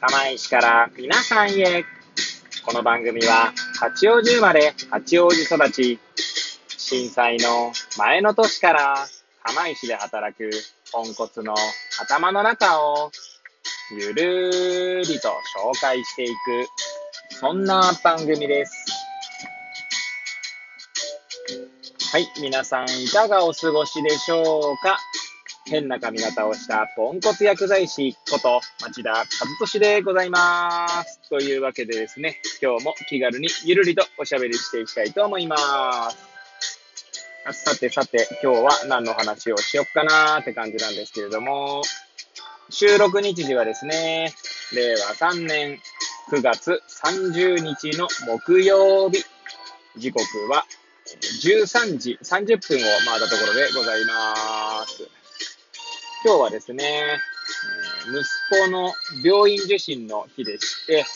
釜石から皆さんへ。この番組は八王子生まれ八王子育ち、震災の前の年から釜石で働くポンコツの頭の中をゆるりと紹介していく、そんな番組です。はい、皆さんいかがお過ごしでしょうか？変な髪型をしたポンコツ薬剤師こと町田和俊でございます。というわけでですね、今日も気軽にゆるりとおしゃべりしていきたいと思います。さてさて、今日は何の話をしよっかなーって感じなんですけれども、収録日時はですね、令和3年9月30日の木曜日、時刻は13時30分を回ったところでございます。今日はですね、息子の病院受診の日でして、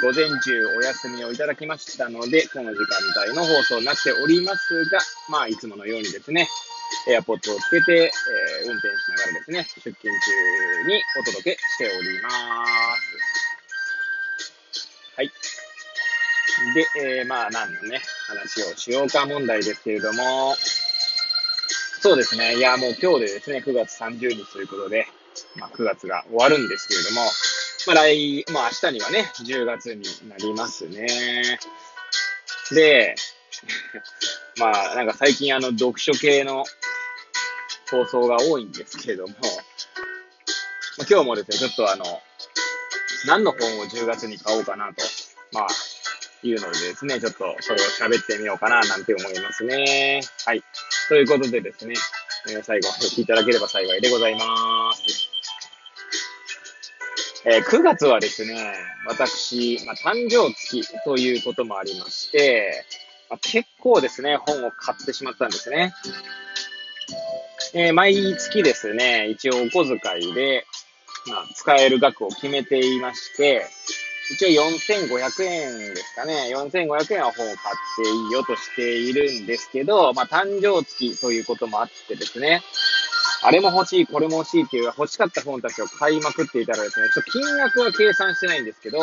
午前中お休みをいただきましたので、この時間帯の放送になっておりますが、まあ、いつものようにですね、エアポッドをつけて、えー、運転しながらですね、出勤中にお届けしております。はい。で、えー、まあ、何のね、話をしようか問題ですけれども、そうですね。いや、もう今日でですね、9月30日ということで、まあ、9月が終わるんですけれども、まあ、来、まあ、明日にはね、10月になりますね。で、まあ、なんか最近あの、読書系の放送が多いんですけれども、まあ、今日もですね、ちょっとあの、何の本を10月に買おうかなと、まあ、いうのでですね、ちょっとそれを喋ってみようかななんて思いますね。はい。ということでですね、えー、最後、お聞きいただければ幸いでございます。えー、9月はですね、私、まあ、誕生月ということもありまして、まあ、結構ですね、本を買ってしまったんですね。えー、毎月ですね、一応お小遣いで、まあ、使える額を決めていまして、一応4500円ですかね。4500円は本を買っていいよとしているんですけど、まあ、誕生月ということもあってですね、あれも欲しい、これも欲しいっていう欲しかった本たちを買いまくっていたらですね、ちょっと金額は計算してないんですけど、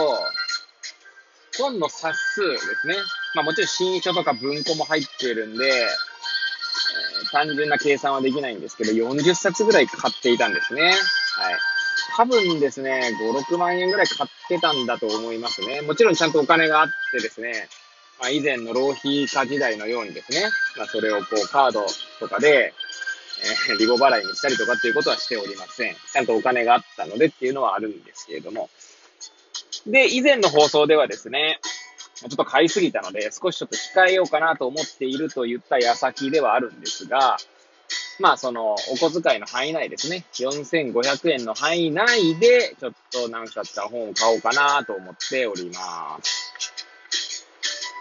本の冊数ですね。まあもちろん新書とか文庫も入っているんで、単純な計算はできないんですけど、40冊ぐらい買っていたんですね。はい。多分ですね、5、6万円ぐらい買ってたんだと思いますね。もちろんちゃんとお金があってですね、まあ、以前の浪費家時代のようにですね、まあ、それをこうカードとかで、えー、リボ払いにしたりとかっていうことはしておりません。ちゃんとお金があったのでっていうのはあるんですけれども。で、以前の放送ではですね、ちょっと買いすぎたので、少しちょっと控えようかなと思っていると言った矢先ではあるんですが、まあ、その、お小遣いの範囲内ですね。4500円の範囲内で、ちょっと何冊か本を買おうかなと思っております。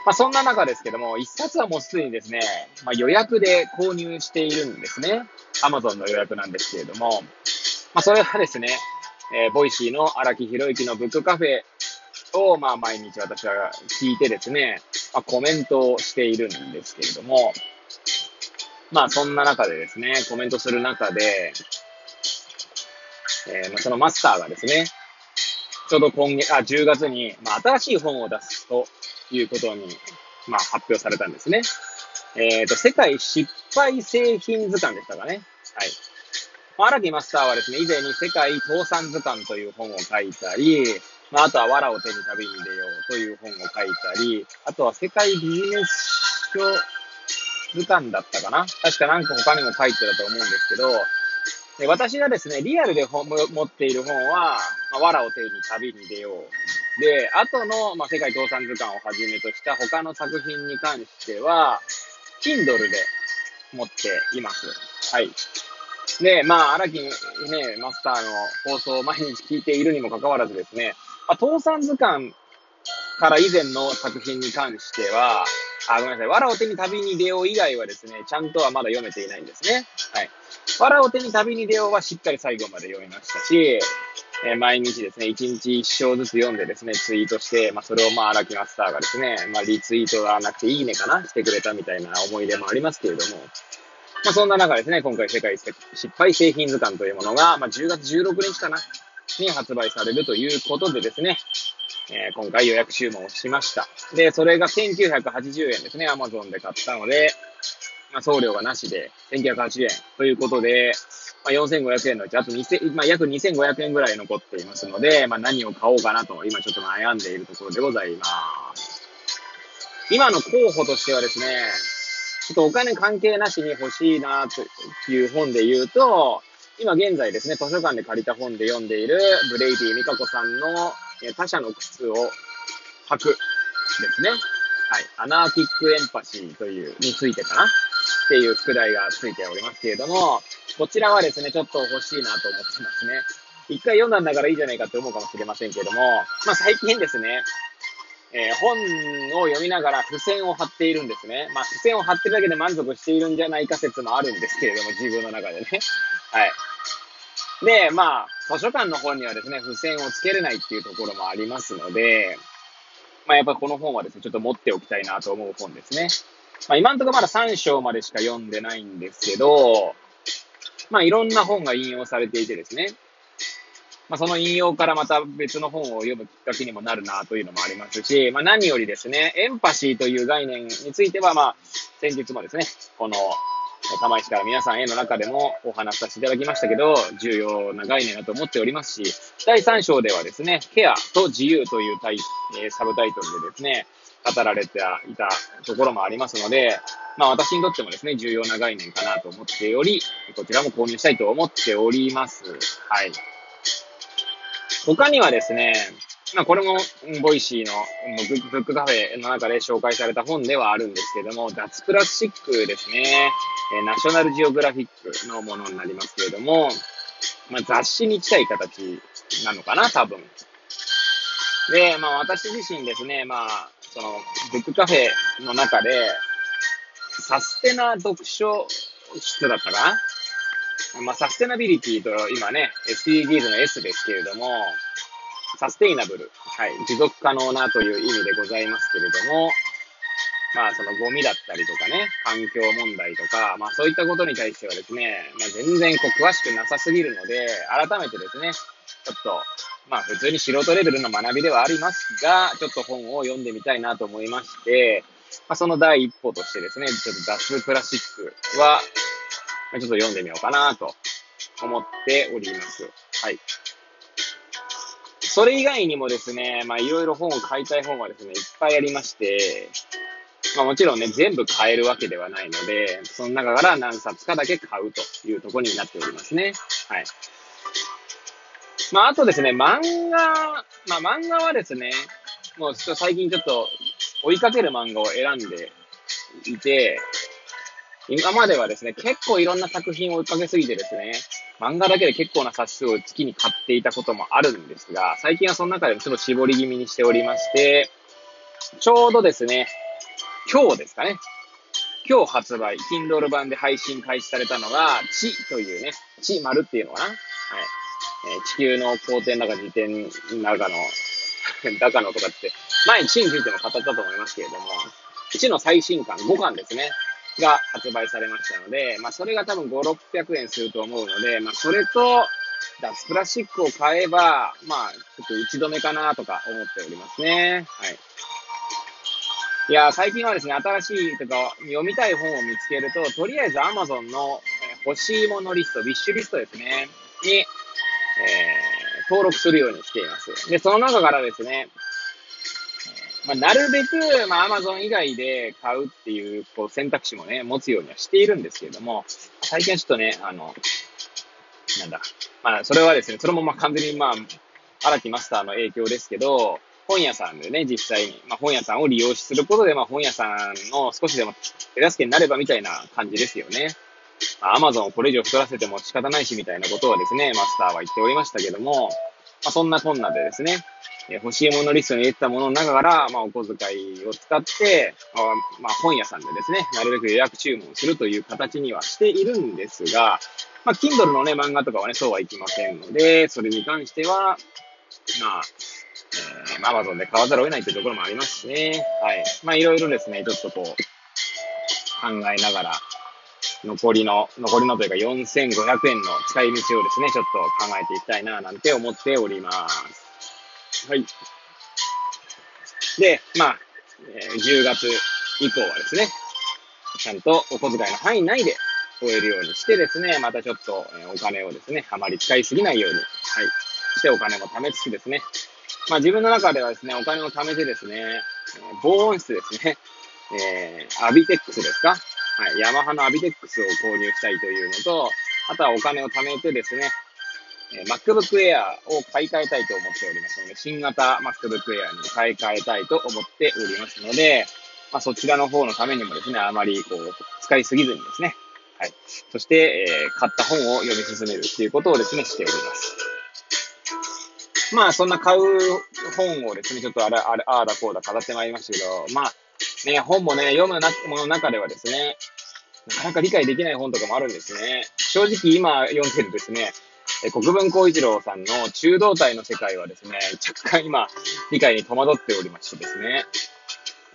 まあ、そんな中ですけども、一冊はもうすでにですね、まあ、予約で購入しているんですね。Amazon の予約なんですけれども、まあ、それはですね、えー、 Voicy の荒木博行のブックカフェを、まあ、毎日私は聞いてですね、まあ、コメントをしているんですけれども、まあそんな中でですね、コメントする中で、えー、そのマスターがですね、ちょうど今月、あ、10月に、まあ、新しい本を出すということに、まあ、発表されたんですね。えっ、ー、と、世界失敗製品図鑑でしたかね。はい。まあ、荒木マスターはですね、以前に世界倒産図鑑という本を書いたり、まあ、あとは藁を手に旅に出ようという本を書いたり、あとは世界ビジネス書図鑑だったかな？確かなんか他にも書いてたと思うんですけど、で私がですね、リアルで本持っている本は、まあ、藁を手に旅に出よう。で、後の、まあ、世界倒産図鑑をはじめとした他の作品に関しては、Kindle で持っています。はい。で、まあ、荒木ね、マスターの放送を毎日聞いているにもかかわらずですね、まあ、倒産図鑑から以前の作品に関しては、あ、ごめんなさい。わらを手に旅に出よう以外はですね、ちゃんとはまだ読めていないんですね。はい。わらを手に旅に出ようはしっかり最後まで読みましたし、えー、毎日ですね、1日1章ずつ読んでですね、ツイートして、まあ、それをまあ、荒木マスターがですね、まあ、リツイートがなくていいねかなしてくれたみたいな思い出もありますけれども、まあ、そんな中ですね、今回世界失敗製品図鑑というものが、まあ、10月16日かなに発売されるということでですね、えー、今回予約注文をしました。で、それが1980円ですね、Amazon で買ったので、まあ、送料がなしで1980円ということで、まあ、4500円のうち、あと2000、まあ、約2500円ぐらい残っていますので、まあ、何を買おうかなと、今ちょっと悩んでいるところでございます。今の候補としてはですね、ちょっとお金関係なしに欲しいなという本で言うと、今現在ですね、図書館で借りた本で読んでいるブレイディみかこさんの他者の靴を履くですね。はい。アナーキックエンパシーという、についてかなっていう副題がついておりますけれども、こちらはですね、ちょっと欲しいなと思ってますね。一回読んだんだからいいじゃないかって思うかもしれませんけれども、まあ最近ですね、えー、本を読みながら付箋を貼っているんですね。まあ付箋を貼ってるだけで満足しているんじゃないか説もあるんですけれども、自分の中でね。はい。で、まあ、図書館の本にはですね、付箋をつけれないっていうところもありますので、まあやっぱこの本はですね、ちょっと持っておきたいなと思う本ですね。まあ、今んとこまだ3章までしか読んでないんですけど、まあ、いろんな本が引用されていてですね、まあ、その引用からまた別の本を読むきっかけにもなるなというのもありますし、まあ、何よりですね、エンパシーという概念については、まあ、先日もですね、この、玉石から皆さんへの中でもお話しさせていただきましたけど、重要な概念だと思っておりますし、第3章ではですね、ケアと自由というタイ、えサブタイトルでですね、語られていたところもありますので、まあ私にとってもですね、重要な概念かなと思っており、こちらも購入したいと思っております。はい。他にはですね、まあこれもVoicy のブックカフェの中で紹介された本ではあるんですけども、脱プラスチックですね。えナショナルジオグラフィックのものになりますけれども、まあ雑誌に近い形なのかな、多分。で、まあ私自身ですね、まあその、ブックカフェの中で、サステナ読書室だったかな？まあ、サステナビリティと今ね、SDGs の S ですけれども、サステイナブル、はい、持続可能なという意味でございますけれども、まあ、そのゴミだったりとかね、環境問題とか、まあそういったことに対してはですね、まあ全然こう詳しくなさすぎるので、改めてですね、ちょっとまあ普通に素人レベルの学びではありますが、ちょっと本を読んでみたいなと思いまして、まあ、その第一歩としてですね、ちょっと脱プラスチックは、ちょっと読んでみようかなと思っております。はい。それ以外にもですね、まあいろいろ本を買いたい本はですね、いっぱいありまして、まあもちろんね、全部買えるわけではないので、その中から何冊かだけ買うというところになっておりますね。はい。まあ、あとですね、漫画、まあ、漫画はですね、もうちょっと最近ちょっと追いかける漫画を選んでいて、今まではですね、結構いろんな作品を追いかけすぎてですね、漫画だけで結構な冊数を月に買っていたこともあるんですが、最近はその中でもちょっと絞り気味にしておりまして、ちょうどですね、今日ですかね。今日発売、Kindle 版で配信開始されたのが、地というね、地丸っていうのかなはい。え地球の公転中、自転中の、中のとかって、前に地についても語ったと思いますけれども、地の最新刊5巻ですね、が発売されましたので、まあそれが多分5、600円すると思うので、まあそれと、脱プラスチックを買えば、まあ、ちょっと打ち止めかなとか思っておりますね。はい。いや、最近はですね、新しいとか読みたい本を見つけると、とりあえず Amazon の欲しいものリスト、ウィッシュリストですね、にえー、登録するようにしています。で、その中からですね、まあ、なるべく、まあ、Amazon 以外で買うっていう、こう、選択肢もね、持つようにはしているんですけれども、最近はちょっとね、あの、なんだ、まあ、それはですね、それもまあ、完全にまあ、荒木マスターの影響ですけど、本屋さんでね、実際に、まあ、本屋さんを利用することで、まあ、本屋さんの少しでも手助けになればみたいな感じですよね。アマゾンをこれ以上太らせても仕方ないしみたいなことをですね、マスターは言っておりましたけども、まあ、そんなこんなでですね、欲しいものリストに入れてたものの中から、まあ、お小遣いを使って、まあ、本屋さんでですね、なるべく予約注文するという形にはしているんですが、まあ、Kindle のね、漫画とかはね、そうはいきませんので、それに関しては、まあ、えー、Amazon で買わざるを得ないというところもありますしね。はい。まあ、いろいろですね、ちょっとこう、考えながら、残りの、残りのというか4500円の使い道をですね、ちょっと考えていきたいな、なんて思っております。はい。で、まあ、えー、10月以降はですね、ちゃんとお小遣いの範囲内で終えるようにしてですね、またちょっと、えお金をですね、あまり使いすぎないように、はい、してお金も貯めつつですね、まあ自分の中ではですね、お金を貯めてですね、防音室ですね、えー、アビテックスですかはい、ヤマハのアビテックスを購入したいというのと、あとはお金を貯めてですね、え MacBook Air を買い替えたいと思っておりますので、新型 MacBook Air に買い替えたいと思っておりますので、まあ、そちらの方のためにもですね、あまりこう、使いすぎずにですね、はい。そして、えー、買った本を読み進めるっていうことをですね、しております。まあ、そんな買う本をですね、ちょっとあら、あら、ああだこうだ語ってまいりましたけど、まあ、ね、本もね、読むものの中ではですね、なかなか理解できない本とかもあるんですね。正直今読んでるですね、え国分光一郎さんの中道体の世界はですね、若干今、理解に戸惑っておりましてですね、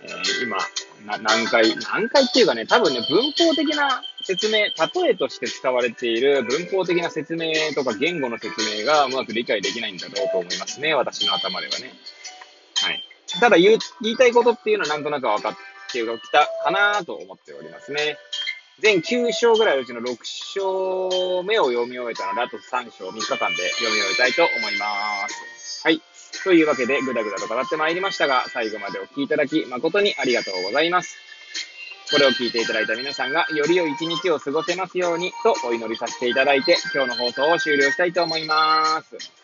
えー、今、何回、何回っていうかね、多分ね、文法的な説明、例えとして使われている文法的な説明とか言語の説明がうまく理解できないんだろうと思いますね、私の頭ではね。はい。ただ言言いたいことっていうのはなんとなく分かってきたかなと思っておりますね。全9章ぐらいうちの6章目を読み終えたので、あと3章3日間で読み終えたいと思います。はい。というわけで、ぐだぐだと語ってまいりましたが、最後までお聴きいただき誠にありがとうございます。これを聞いていただいた皆さんが、より良い一日を過ごせますように、とお祈りさせていただいて、今日の放送を終了したいと思います。